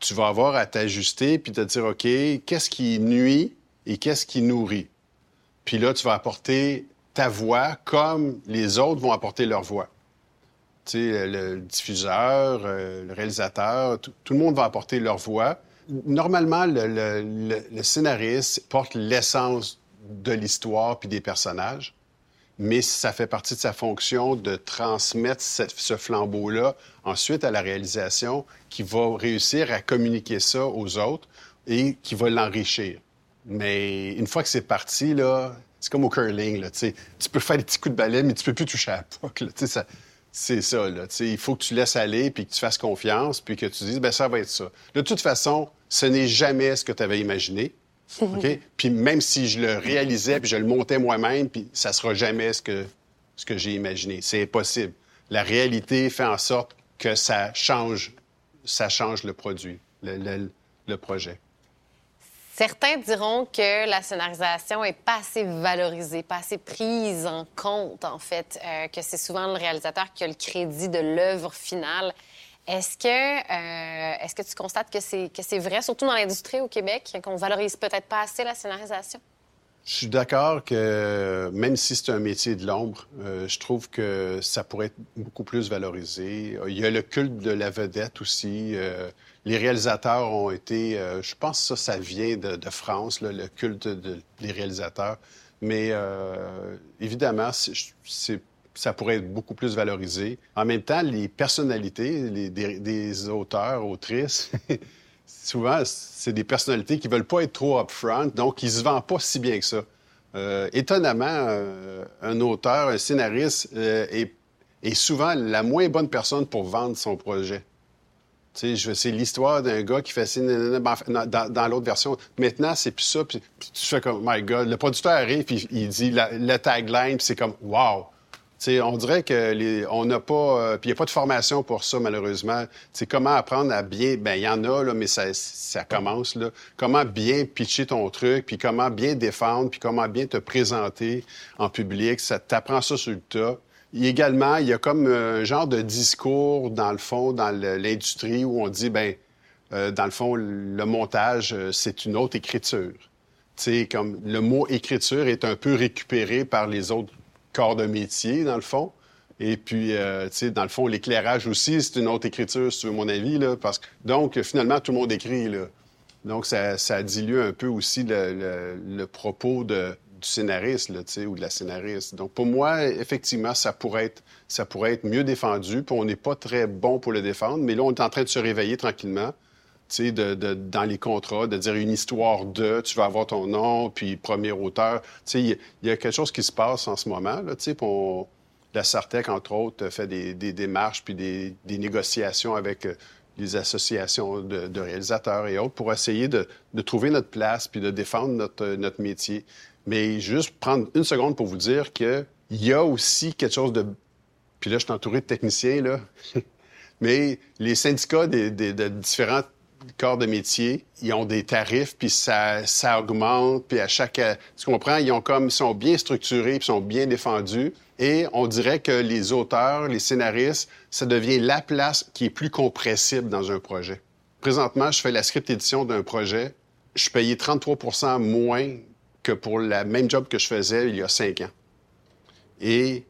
tu vas avoir à t'ajuster puis te dire, OK, qu'est-ce qui nuit et qu'est-ce qui nourrit? Puis là, tu vas apporter ta voix comme les autres vont apporter leur voix le diffuseur, euh, le réalisateur, tout, le monde va apporter leur voix. Normalement, le, scénariste porte l'essence de l'histoire puis des personnages, mais ça fait partie de sa fonction de transmettre ce flambeau-là ensuite à la réalisation qui va réussir à communiquer ça aux autres et qui va l'enrichir. Mais une fois que c'est parti, là, c'est comme au curling, là, tu peux faire des petits coups de balai, mais tu peux plus toucher à la puck. Ça, c'est ça, là. il faut que tu laisses aller, puis que tu fasses confiance, puis que tu dises, ben ça va être ça. De toute façon, ce n'est jamais ce que tu avais imaginé. (laughs) OK? puis même si je le réalisais, puis je le montais moi-même, puis ça sera jamais ce que, ce que j'ai imaginé. C'est impossible. La réalité fait en sorte que ça change, ça change le produit, le projet. Certains diront que la scénarisation est pas assez valorisée, pas assez prise en compte, en fait, euh, que c'est souvent le réalisateur qui a le crédit de l'œuvre finale. Est-ce que, euh, est-ce que tu constates que c'est, que c'est vrai, surtout dans l'industrie au Québec, qu'on valorise peut-être pas assez la scénarisation? Je suis d'accord que même si c'est un métier de l'ombre, euh, je trouve que ça pourrait être beaucoup plus valorisé. Il y a le culte de la vedette aussi les réalisateurs ont été, euh, je pense que ça, ça vient de, France, le culte des réalisateurs. Mais euh, évidemment, ça pourrait être beaucoup plus valorisé. En même temps, les personnalités les, des, auteurs, autrices, (laughs) souvent, c'est des personnalités qui veulent pas être trop upfront, donc ils se vendent pas si bien que ça. Euh, étonnamment, un auteur, un scénariste est, est, souvent la moins bonne personne pour vendre son projet. C'est l'histoire d'un gars qui fait ça dans, l'autre version. Maintenant, c'est plus ça. Tu fais comme, my God, le producteur arrive, puis il dit le tagline, puis c'est comme, wow. On dirait que on n'a pas, euh, puis il n'y a pas de formation pour ça malheureusement. C'est comment apprendre à bien, ben il y en a là, mais ça, ça commence là. Comment bien pitcher ton truc, puis comment bien défendre, puis comment bien te présenter en public. Ça t'apprend ça sur le tas également, il y a comme un genre de discours, dans le fond, dans l'industrie où on dit, ben, euh, dans le fond, le montage, euh, c'est une autre écriture. sais, comme le mot écriture est un peu récupéré par les autres corps de métier, dans le fond. Et puis, euh, sais, dans le fond, l'éclairage aussi, c'est une autre écriture, si tu mon avis. Là, parce que, donc, finalement, tout le monde écrit. Là. Donc, ça, ça dilue un peu aussi le propos de, du scénariste ou de la scénariste. Donc, pour moi, effectivement, ça pourrait être, ça pourrait être mieux défendu. Puis on n'est pas très bon pour le défendre, mais là, on est en train de se réveiller tranquillement. De, de, dans les contrats, de dire une histoire de, tu vas avoir ton nom, puis premier auteur. Il y, a quelque chose qui se passe en ce moment. Là, pour, la Sartec, entre autres, fait des, des démarches puis des, des, négociations avec euh, les associations de, de, réalisateurs et autres pour essayer de, de, trouver notre place puis de défendre notre, notre métier. Mais juste prendre une seconde pour vous dire qu'il y a aussi quelque chose de. Puis là, je suis entouré de techniciens, là. (laughs) Mais les syndicats des, de différents corps de métier, ils ont des tarifs, puis ça, ça augmente, puis à chaque... Tu comprends? Ils, ont comme, sont bien structurés, puis sont bien défendus. Et on dirait que les auteurs, les scénaristes, ça devient la place qui est plus compressible dans un projet. Présentement, je fais la script édition d'un projet. Je suis payé 33% moins que pour le même job que je faisais il y a cinq ans. Et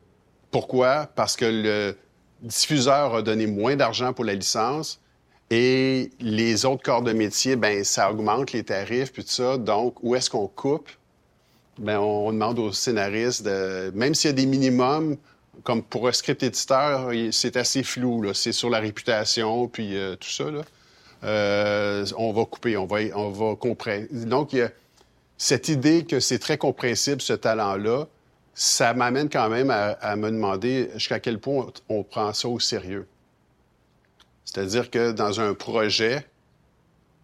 pourquoi? Parce que le diffuseur a donné moins d'argent pour la licence et les autres corps de métier, ben ça augmente les tarifs puis tout ça. Donc, où est-ce qu'on coupe? Ben, on demande aux scénaristes de, même s'il y a des minimums, comme pour un script éditeur, c'est assez flou. C'est sur la réputation puis euh, tout ça. Là. Euh, on va couper, on va, on va. Donc, il y a cette idée que c'est très compréhensible, ce talent-là, ça m'amène quand même à, me demander jusqu'à quel point on, prend ça au sérieux. C'est-à-dire que dans un projet,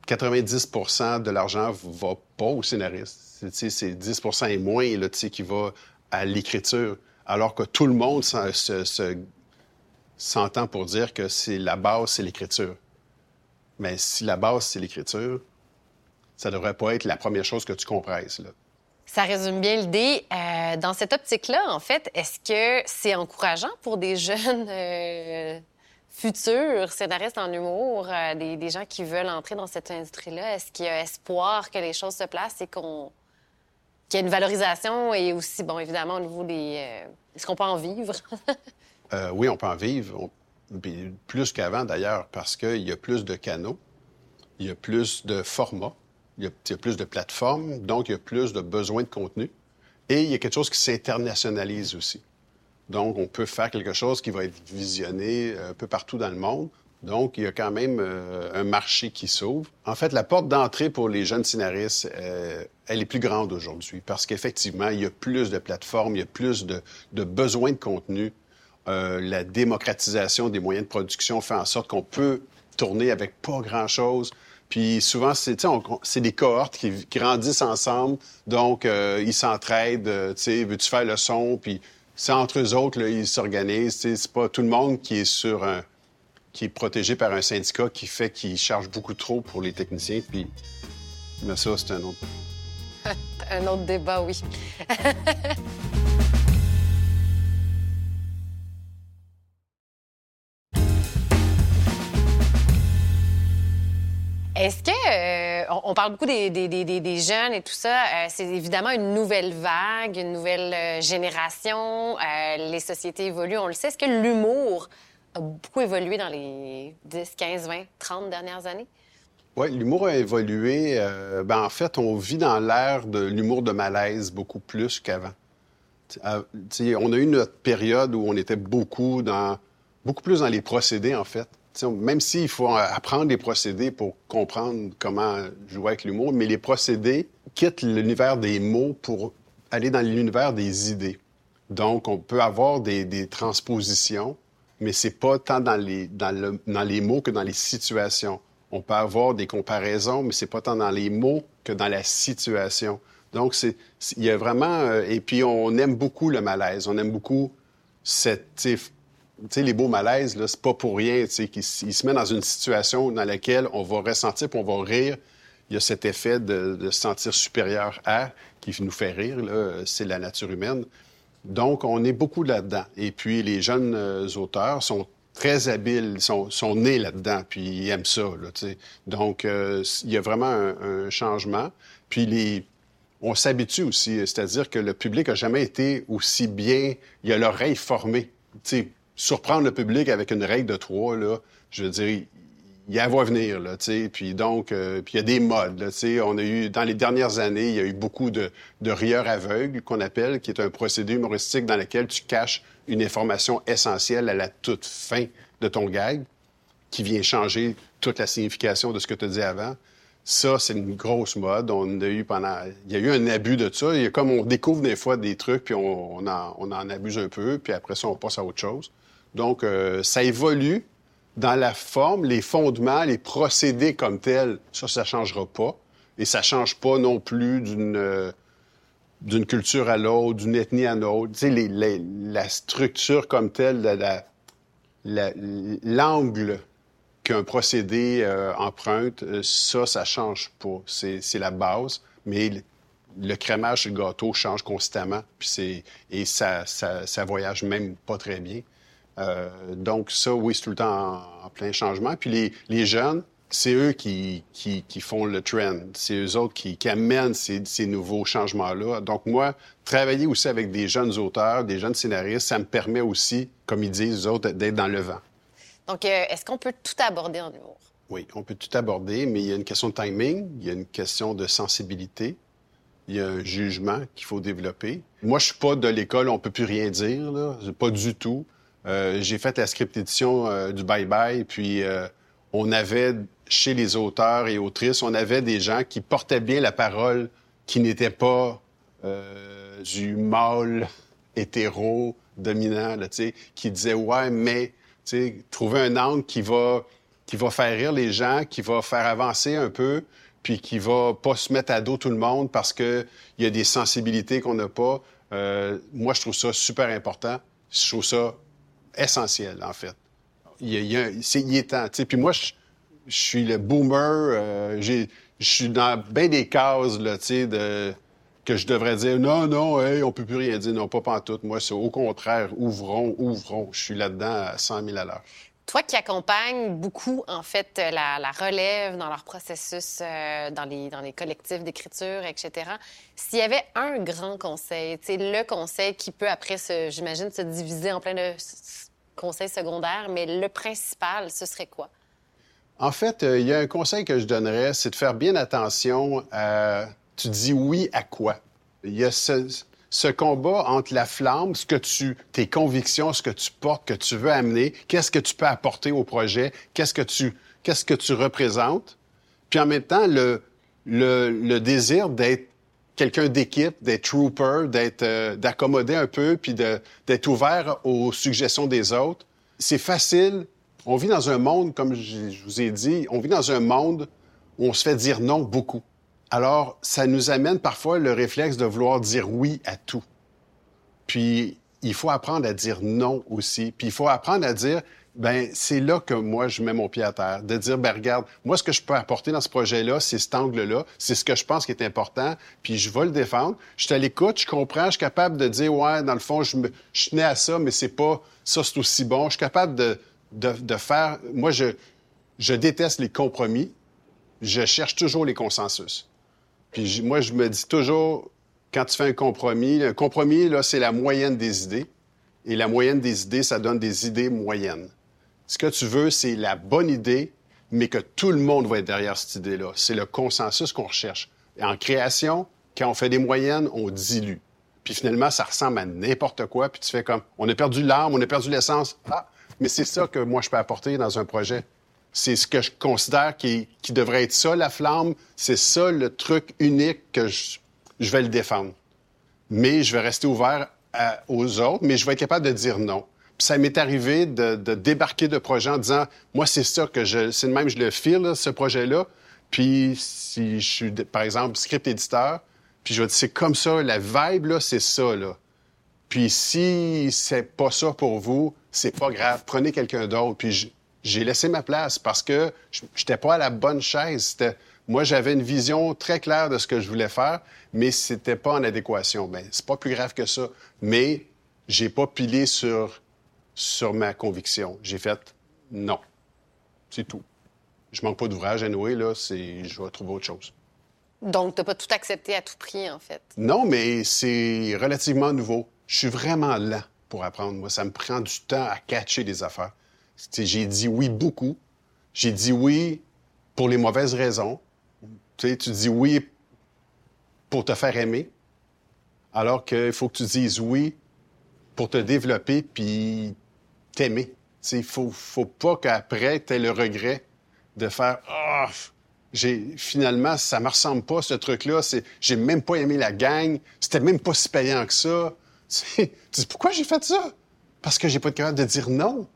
90% de l'argent va pas au scénariste. C'est 10% et moins qui va à l'écriture, alors que tout le monde s'entend pour dire que c'est la base, c'est l'écriture. Mais si la base, c'est l'écriture, ça devrait pas être la première chose que tu compresses. Là. Ça résume bien l'idée. Euh, dans cette optique-là, en fait, est-ce que c'est encourageant pour des jeunes euh, futurs scénaristes en humour, euh, des, gens qui veulent entrer dans cette industrie-là? Est-ce qu'il y a espoir que les choses se placent et qu'on qu'il y ait une valorisation et aussi, bon, évidemment, au niveau des... Est-ce qu'on peut en vivre? (laughs) oui, on peut en vivre. Plus qu'avant, d'ailleurs, parce qu'il y a plus de canaux, il y a plus de formats il y, a, plus de plateformes, donc il y a plus de besoins de contenu. Et il y a quelque chose qui s'internationalise aussi. Donc, on peut faire quelque chose qui va être visionné euh, un peu partout dans le monde. Donc, il y a quand même euh, un marché qui s'ouvre. En fait, la porte d'entrée pour les jeunes scénaristes, euh, elle est plus grande aujourd'hui parce qu'effectivement, il y a plus de plateformes, il y a plus de, besoins de contenu. la démocratisation des moyens de production fait en sorte qu'on peut tourner avec pas grand-chose. Puis souvent, c'est des cohortes qui, grandissent ensemble, donc ils s'entraident. Tu sais, veux-tu faire le son? Puis c'est entre eux autres, ils s'organisent. C'est pas tout le monde qui est sur un, qui est protégé par un syndicat qui fait qu'il charge beaucoup trop pour les techniciens. Puis, mais ça, c'est un autre. (laughs) un autre débat, oui. (laughs) Est-ce que, euh, on, parle beaucoup des, jeunes et tout ça, euh, c'est évidemment une nouvelle vague, une nouvelle euh, génération, les sociétés évoluent, on le sait. Est-ce que l'humour a beaucoup évolué dans les 10, 15, 20, 30 dernières années? Oui, l'humour a évolué. ben, en fait, on vit dans l'ère de l'humour de malaise beaucoup plus qu'avant. on a eu notre période où on était beaucoup dans, beaucoup plus dans les procédés, en fait même s'il faut apprendre les procédés pour comprendre comment jouer avec l'humour, mais les procédés quittent l'univers des mots pour aller dans l'univers des idées. Donc, on peut avoir des, transpositions, mais c'est pas tant dans les, dans, les mots que dans les situations. On peut avoir des comparaisons, mais c'est pas tant dans les mots que dans la situation. Donc, il y a vraiment... Euh, et puis, on aime beaucoup le malaise. On aime beaucoup cette les beaux malaises, c'est pas pour rien, qu'ils se met dans une situation dans laquelle on va ressentir puis on va rire. Il y a cet effet de, se sentir supérieur à qui nous fait rire, c'est la nature humaine. Donc, on est beaucoup là-dedans. Et puis, les jeunes euh, auteurs sont très habiles, sont, sont nés là-dedans, puis ils aiment ça. Donc, euh, il y a vraiment un, changement. Puis, les, on s'habitue aussi, c'est-à-dire que le public a jamais été aussi bien, il a l'oreille formée. Surprendre le public avec une règle de trois, je veux dire, il y a à venir, là, tu. Puis donc, euh, puis il y a des modes, là, tu. On a eu, dans les dernières années, il y a eu beaucoup de, de rieurs aveugles, qu'on appelle, qui est un procédé humoristique dans lequel tu caches une information essentielle à la toute fin de ton gag, qui vient changer toute la signification de ce que tu dit avant. Ça, c'est une grosse mode. On a eu pendant... Il y a eu un abus de ça. Il y a comme on découvre des fois des trucs, puis on, on en abuse un peu, puis après ça, on passe à autre chose. Donc, euh, ça évolue dans la forme, les fondements, les procédés comme tels. Ça, ça ne changera pas. Et ça ne change pas non plus d'une euh, d'une culture à l'autre, d'une ethnie à l'autre. La structure comme telle, l'angle qu'un procédé euh, emprunte, ça, ça change pas. C'est la base, mais le crémage sur le gâteau change constamment, et ça, ça, ça, voyage même pas très bien. Euh, donc ça, oui, c'est tout le temps en, plein changement. Puis les, les jeunes, c'est eux qui, qui, qui, font le trend. C'est eux autres qui, qui amènent ces, ces nouveaux changements-là. Donc moi, travailler aussi avec des jeunes auteurs, des jeunes scénaristes, ça me permet aussi, comme ils disent, eux autres, d'être dans le vent. Donc, euh, est-ce qu'on peut tout aborder en humour? Oui, on peut tout aborder, mais il y a une question de timing, il y a une question de sensibilité, il y a un jugement qu'il faut développer. Moi, je suis pas de l'école, on peut plus rien dire, là. pas du tout. Euh, j'ai fait la script édition euh, du Bye Bye, puis euh, on avait chez les auteurs et autrices, on avait des gens qui portaient bien la parole, qui n'étaient pas euh, du mâle hétéro dominant, là, qui disaient ouais, mais trouver un angle qui va qui va faire rire les gens, qui va faire avancer un peu, puis qui va pas se mettre à dos tout le monde parce que il y a des sensibilités qu'on n'a pas. Euh, moi, je trouve ça super important. Je trouve ça essentiel, en fait. Il, y a, c'est, il est temps. Puis moi, je, suis le boomer. Euh, je suis dans bien des cases là, de, que je devrais dire non, non, on peut plus rien dire. Non, pas pantoute. Moi, c'est au contraire, ouvrons, ouvrons. Je suis là-dedans à 100 000 à l'heure. Toi qui accompagnes beaucoup, en fait, la, relève dans leur processus, euh, dans, les, dans les collectifs d'écriture, etc., s'il y avait un grand conseil, le conseil qui peut après, j'imagine, se diviser en plein de conseils secondaires, mais le principal, ce serait quoi? En fait, euh, il y a un conseil que je donnerais, c'est de faire bien attention à... Tu dis oui à quoi? Il y a ce, combat entre la flamme, ce que tu, tes convictions, ce que tu portes, que tu veux amener, qu'est-ce que tu peux apporter au projet, qu'est-ce que tu, qu'est-ce que tu représentes, puis en même temps le, le désir d'être quelqu'un d'équipe, d'être trooper, d'être, euh, d'accommoder un peu, puis d'être ouvert aux suggestions des autres. C'est facile. On vit dans un monde, comme je vous ai dit, on vit dans un monde où on se fait dire non beaucoup. Alors, ça nous amène parfois le réflexe de vouloir dire oui à tout. Puis, il faut apprendre à dire non aussi. Puis, il faut apprendre à dire, ben c'est là que moi, je mets mon pied à terre. De dire, ben regarde, moi, ce que je peux apporter dans ce projet-là, c'est cet angle-là. C'est ce que je pense qui est important. Puis, je vais le défendre. Je suis à l'écoute, je comprends, je suis capable de dire, ouais, dans le fond, je, me, je tenais à ça, mais c'est pas, ça, c'est aussi bon. Je suis capable de, de, de faire, moi, je, je déteste les compromis. Je cherche toujours les consensus. Puis moi, je me dis toujours, quand tu fais un compromis, un compromis, là, c'est la moyenne des idées. Et la moyenne des idées, ça donne des idées moyennes. Ce que tu veux, c'est la bonne idée, mais que tout le monde va être derrière cette idée-là. C'est le consensus qu'on recherche. En création, quand on fait des moyennes, on dilue. Puis finalement, ça ressemble à n'importe quoi. Puis tu fais comme, on a perdu l'arme, on a perdu l'essence. Ah, mais c'est ça que moi, je peux apporter dans un projet. C'est ce que je considère qui, devrait être ça, la flamme. C'est ça le truc unique que je, vais le défendre. Mais je vais rester ouvert aux autres, mais je vais être capable de dire non. Puis ça m'est arrivé de, débarquer de projet en disant, moi, c'est ça que je, c'est même, je le file, ce projet-là. Puis si je suis, par exemple, script éditeur, puis je vais dire, c'est comme ça, la vibe, là, c'est ça, là. Puis si c'est pas ça pour vous, c'est pas grave, prenez quelqu'un d'autre. Puis j'ai laissé ma place parce que je n'étais pas à la bonne chaise. Moi, j'avais une vision très claire de ce que je voulais faire, mais c'était pas en adéquation. Ben, c'est pas plus grave que ça. Mais j'ai pas pilé sur, sur ma conviction. J'ai fait non. C'est tout. Je manque pas d'ouvrage à nouer, là. C'est, je vais trouver autre chose. Donc, tu n'as pas tout accepté à tout prix, en fait? Non, mais c'est relativement nouveau. Je suis vraiment lent pour apprendre. Moi, ça me prend du temps à catcher des affaires. J'ai dit oui beaucoup. J'ai dit oui pour les mauvaises raisons. tu dis oui pour te faire aimer, alors qu'il faut que tu dises oui pour te développer puis t'aimer. Il faut, faut pas qu'après, tu aies le regret de faire Ah, finalement, ça me ressemble pas, ce truc-là. J'ai même pas aimé la gang. C'était même pas si payant que ça. (laughs) tu dis Pourquoi j'ai fait ça? Parce que j'ai pas été capable de dire non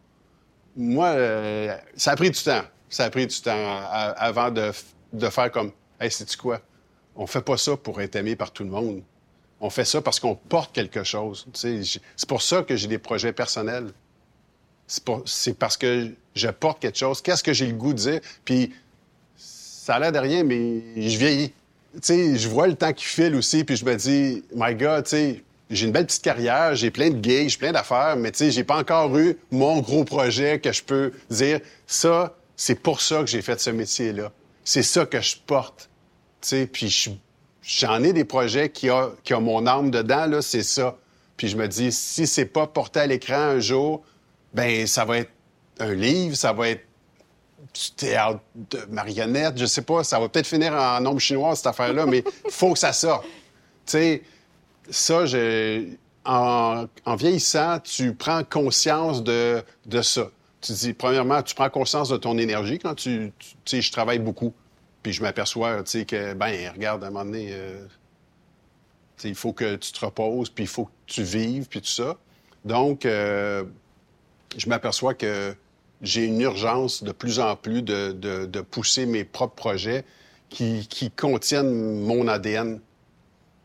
moi, euh, ça a pris du temps. Ça a pris du temps avant de, faire comme, hey, sais-tu quoi? On fait pas ça pour être aimé par tout le monde. On fait ça parce qu'on porte quelque chose. C'est pour ça que j'ai des projets personnels. C'est parce que je porte quelque chose. Qu'est-ce que j'ai le goût de dire? Puis ça a l'air de rien, mais je vieillis. Tu sais, je vois le temps qui file aussi, puis je me dis, my God, tu sais, j'ai une belle petite carrière, j'ai plein de gigs, j'ai plein d'affaires, mais tu sais, j'ai pas encore eu mon gros projet que je peux dire, ça, c'est pour ça que j'ai fait ce métier-là. C'est ça que je porte. Tu sais, puis j'en ai des projets qui ont, mon âme dedans, là, c'est ça. Puis je me dis, si c'est pas porté à l'écran un jour, ben ça va être un livre, ça va être du théâtre de marionnettes, je sais pas, ça va peut-être finir en nombre chinois, cette affaire-là, mais il (laughs) faut que ça sorte. Tu sais, ça, en, en, vieillissant, tu prends conscience de, de ça. Tu dis, premièrement, tu prends conscience de ton énergie quand tu, tu sais, je travaille beaucoup. Puis je m'aperçois, tu sais, que, ben, regarde, à un moment donné, euh, il faut que tu te reposes, puis il faut que tu vives, puis tout ça. Donc, euh, je m'aperçois que j'ai une urgence de plus en plus de, pousser mes propres projets qui, contiennent mon ADN,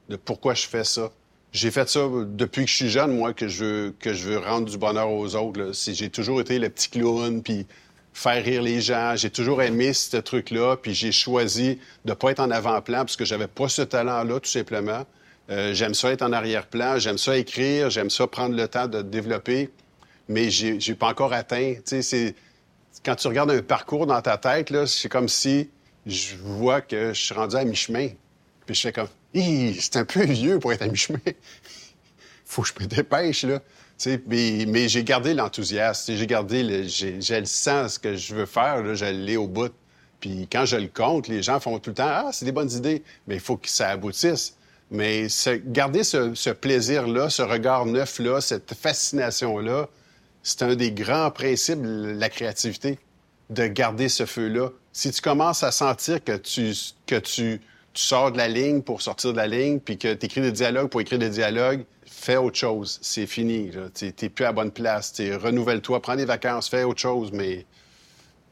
de pourquoi je fais ça. J'ai fait ça depuis que je suis jeune, moi, que je veux, que je veux rendre du bonheur aux autres. J'ai toujours été le petit clown, puis faire rire les gens. J'ai toujours aimé ce truc-là, puis j'ai choisi de ne pas être en avant-plan parce que j'avais pas ce talent-là, tout simplement. Euh, j'aime ça être en arrière-plan, j'aime ça écrire, j'aime ça prendre le temps de développer, mais j'ai, j'ai pas encore atteint. Quand tu regardes un parcours dans ta tête, c'est comme si je vois que je suis rendu à mi-chemin. Puis je fais comme, c'est un peu vieux pour être à mi-chemin. (laughs) Faut que je me dépêche, là. Mais, mais j'ai gardé l'enthousiasme, j'ai gardé le, le sens que je veux faire, là, je l'ai au bout. Puis quand je le compte, les gens font tout le temps Ah, c'est des bonnes idées, mais il faut que ça aboutisse. Mais garder ce, plaisir-là, ce regard neuf-là, cette fascination-là, c'est un des grands principes de la créativité, de garder ce feu-là. Si tu commences à sentir que tu, sors de la ligne pour sortir de la ligne, puis que tu écris des dialogues pour écrire des dialogues, fais autre chose. C'est fini. Tu n'es plus à bonne place. Renouvelle-toi, prends des vacances, fais autre chose. Mais...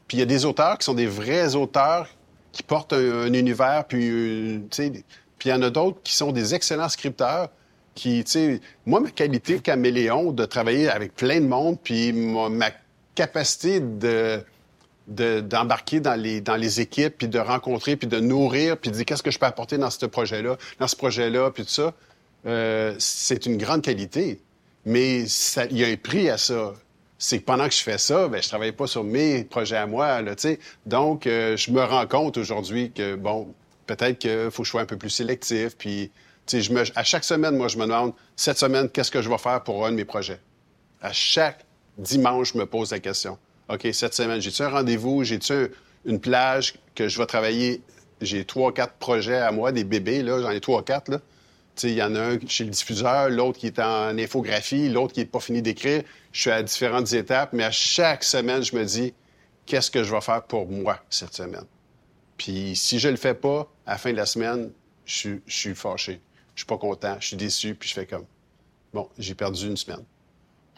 Puis il y a des auteurs qui sont des vrais auteurs qui portent un, univers, puis euh, puis il y en a d'autres qui sont des excellents scripteurs qui, tu sais, moi, ma qualité caméléon de travailler avec plein de monde, puis ma, capacité de d'embarquer dans les, dans les équipes, puis de rencontrer, puis de nourrir, puis de dire qu'est-ce que je peux apporter dans ce projet-là, dans ce projet-là, puis tout ça, euh, c'est une grande qualité. Mais il y a un prix à ça. C'est que pendant que je fais ça, ben, je travaille pas sur mes projets à moi, là, tu sais. Donc, euh, je me rends compte aujourd'hui que, bon, peut-être qu'il faut que je sois un peu plus sélectif. Puis, je à chaque semaine, moi, je me demande, cette semaine, qu'est-ce que je vais faire pour un de mes projets? À chaque dimanche, je me pose la question. OK, cette semaine, j'ai-tu un rendez-vous? J'ai-tu une plage que je vais travailler? J'ai trois, quatre projets à moi, des bébés, là. J'en ai trois, quatre. Il y en a un chez le diffuseur, l'autre qui est en infographie, l'autre qui n'est pas fini d'écrire. Je suis à différentes étapes, mais à chaque semaine, je me dis, qu'est-ce que je vais faire pour moi cette semaine? Puis si je le fais pas, à la fin de la semaine, je, suis fâché. Je suis pas content, je suis déçu, puis je fais comme, bon, j'ai perdu une semaine.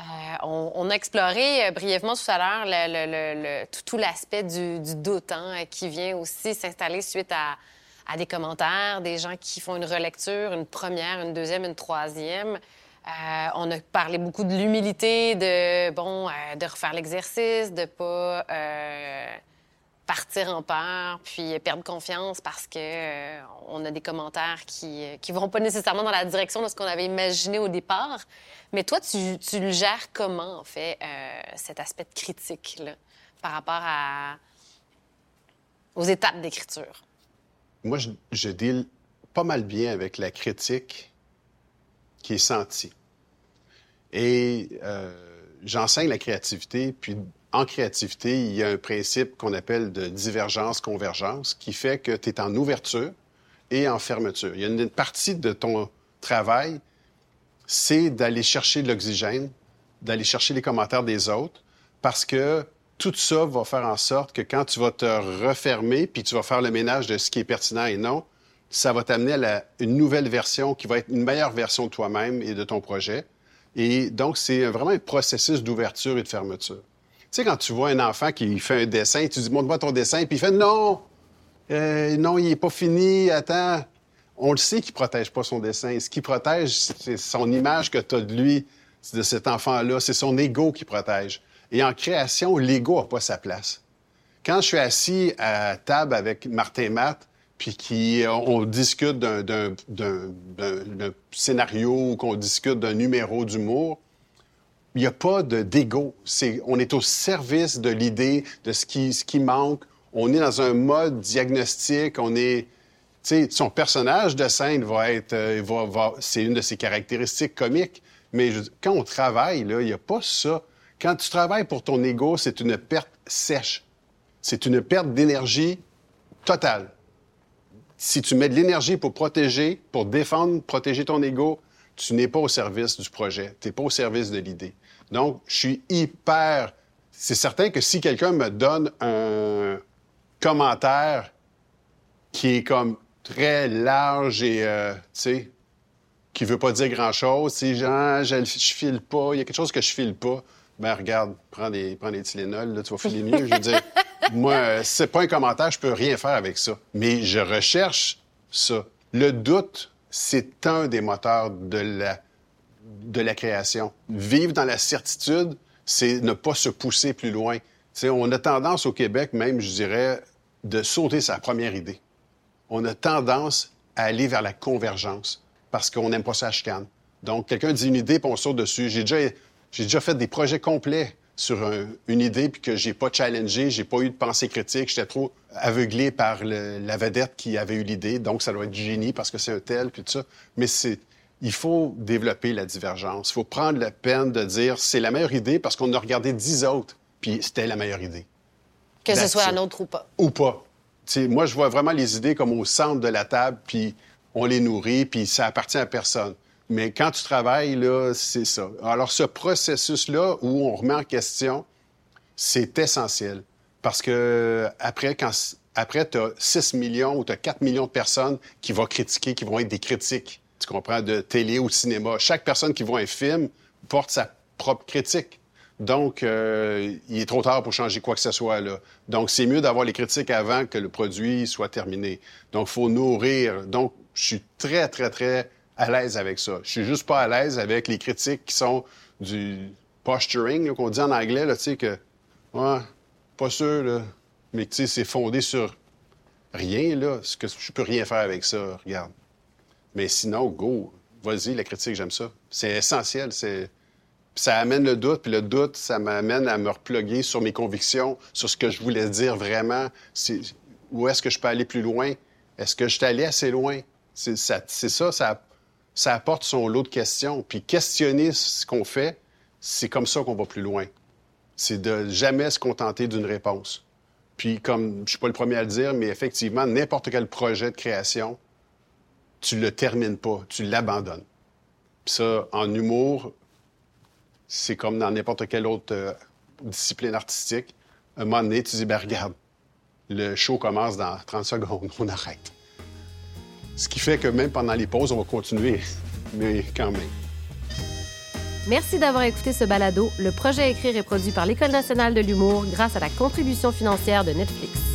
Euh, on, a exploré euh, brièvement tout à l'heure tout, l'aspect du, doute hein, qui vient aussi s'installer suite à, des commentaires, des gens qui font une relecture, une première, une deuxième, une troisième. Euh, on a parlé beaucoup de l'humilité, de bon, de refaire l'exercice, de pas partir en peur, puis perdre confiance parce que euh, on a des commentaires qui qui vont pas nécessairement dans la direction de ce qu'on avait imaginé au départ. Mais toi, tu, tu le gères comment, en fait, euh, cet aspect de critique là, par rapport aux étapes d'écriture? Moi, je, je deal pas mal bien avec la critique qui est sentie. Et euh, j'enseigne la créativité, puis en créativité, il y a un principe qu'on appelle de divergence-convergence qui fait que tu es en ouverture et en fermeture. Il y a une partie de ton travail, c'est d'aller chercher de l'oxygène, d'aller chercher les commentaires des autres, parce que tout ça va faire en sorte que quand tu vas te refermer, puis tu vas faire le ménage de ce qui est pertinent et non, ça va t'amener à une nouvelle version qui va être une meilleure version de toi-même et de ton projet. Et donc, c'est vraiment un processus d'ouverture et de fermeture. Tu sais, quand tu vois un enfant qui fait un dessin, tu dis, montre-moi ton dessin, puis il fait, non, euh, non, il n'est pas fini, attends. On le sait qu'il protège pas son dessin. Ce qui protège, c'est son image que tu as de lui, de cet enfant-là. C'est son ego qui protège. Et en création, l'ego n'a pas sa place. Quand je suis assis à table avec Martin Matt, puis qu'on discute d'un scénario ou qu'on discute d'un numéro d'humour, il n'y a pas d'ego. on est au service de l'idée, de ce qui, manque. On est dans un mode diagnostic. On est, son personnage de scène va être, euh, c'est une de ses caractéristiques comiques. Mais quand on travaille, il n'y a pas ça. Quand tu travailles pour ton ego, c'est une perte sèche. C'est une perte d'énergie totale. Si tu mets de l'énergie pour protéger, pour défendre, protéger ton ego, tu n'es pas au service du projet, tu n'es pas au service de l'idée. Donc, je suis hyper... C'est certain que si quelqu'un me donne un commentaire qui est comme très large et, euh, tu sais, qui veut pas dire grand-chose, si genre, je, je file pas, il y a quelque chose que je file pas, ben regarde, prends des, prends des Tylenol, là, tu vas filer mieux. Je veux dire, (laughs) moi, c'est pas un commentaire, je peux rien faire avec ça. Mais je recherche ça. Le doute, c'est un des moteurs de la, de la création. Vivre dans la certitude, c'est ne pas se pousser plus loin. on a tendance au Québec, même, je dirais, de sauter sa première idée. On a tendance à aller vers la convergence parce qu'on n'aime pas ça chicane. Donc, quelqu'un dit une idée, puis on saute dessus. J'ai déjà j'ai déjà fait des projets complets sur une idée puis que j'ai pas challengé, j'ai pas eu de pensée critique, j'étais trop aveuglé par la vedette qui avait eu l'idée, donc ça doit être génie parce que c'est un tel puis tout ça. Mais c'est il faut développer la divergence. Il faut prendre la peine de dire c'est la meilleure idée parce qu'on a regardé dix autres puis c'était la meilleure idée. Que ce soit la nôtre ou pas. Ou pas. moi, je vois vraiment les idées comme au centre de la table, puis on les nourrit, puis ça appartient à personne. Mais quand tu travailles, là, c'est ça. Alors, ce processus-là où on remet en question, c'est essentiel. Parce que après, quand, après, tu as 6 millions ou tu as 4 millions de personnes qui vont critiquer, qui vont être des critiques, tu comprends, de télé ou de cinéma. Chaque personne qui voit un film porte sa propre critique. Donc, euh, il est trop tard pour changer quoi que ce soit là. Donc, c'est mieux d'avoir les critiques avant que le produit soit terminé. Donc, faut nourrir. Donc, je suis très, très, très à l'aise avec ça. Je suis juste pas à l'aise avec les critiques qui sont du posturing, qu'on dit en anglais, tu sais, que, ouais, pas sûr, là, mais tu sais, c'est fondé sur rien, là. Ce que je peux rien faire avec ça, regarde. Mais sinon, go, vas-y, la critique, j'aime ça. C'est essentiel, c'est... Ça amène le doute, puis le doute, ça m'amène à me reploguer sur mes convictions, sur ce que je voulais dire vraiment. Où est-ce que je peux aller plus loin? Est-ce que je suis allé assez loin? C'est ça, ça, ça apporte son lot de questions. Puis questionner ce qu'on fait, c'est comme ça qu'on va plus loin. C'est de jamais se contenter d'une réponse. Puis comme je suis pas le premier à le dire, mais effectivement, n'importe quel projet de création, tu le termines pas, tu l'abandonnes. Puis ça, en humour, c'est comme dans n'importe quelle autre euh, discipline artistique. un moment donné, tu dis, ben regarde, le show commence dans 30 secondes, (laughs) on arrête. Ce qui fait que même pendant les pauses, on va continuer, mais quand même. Merci d'avoir écouté ce balado. Le projet Écrire est produit par l'École nationale de l'humour grâce à la contribution financière de Netflix.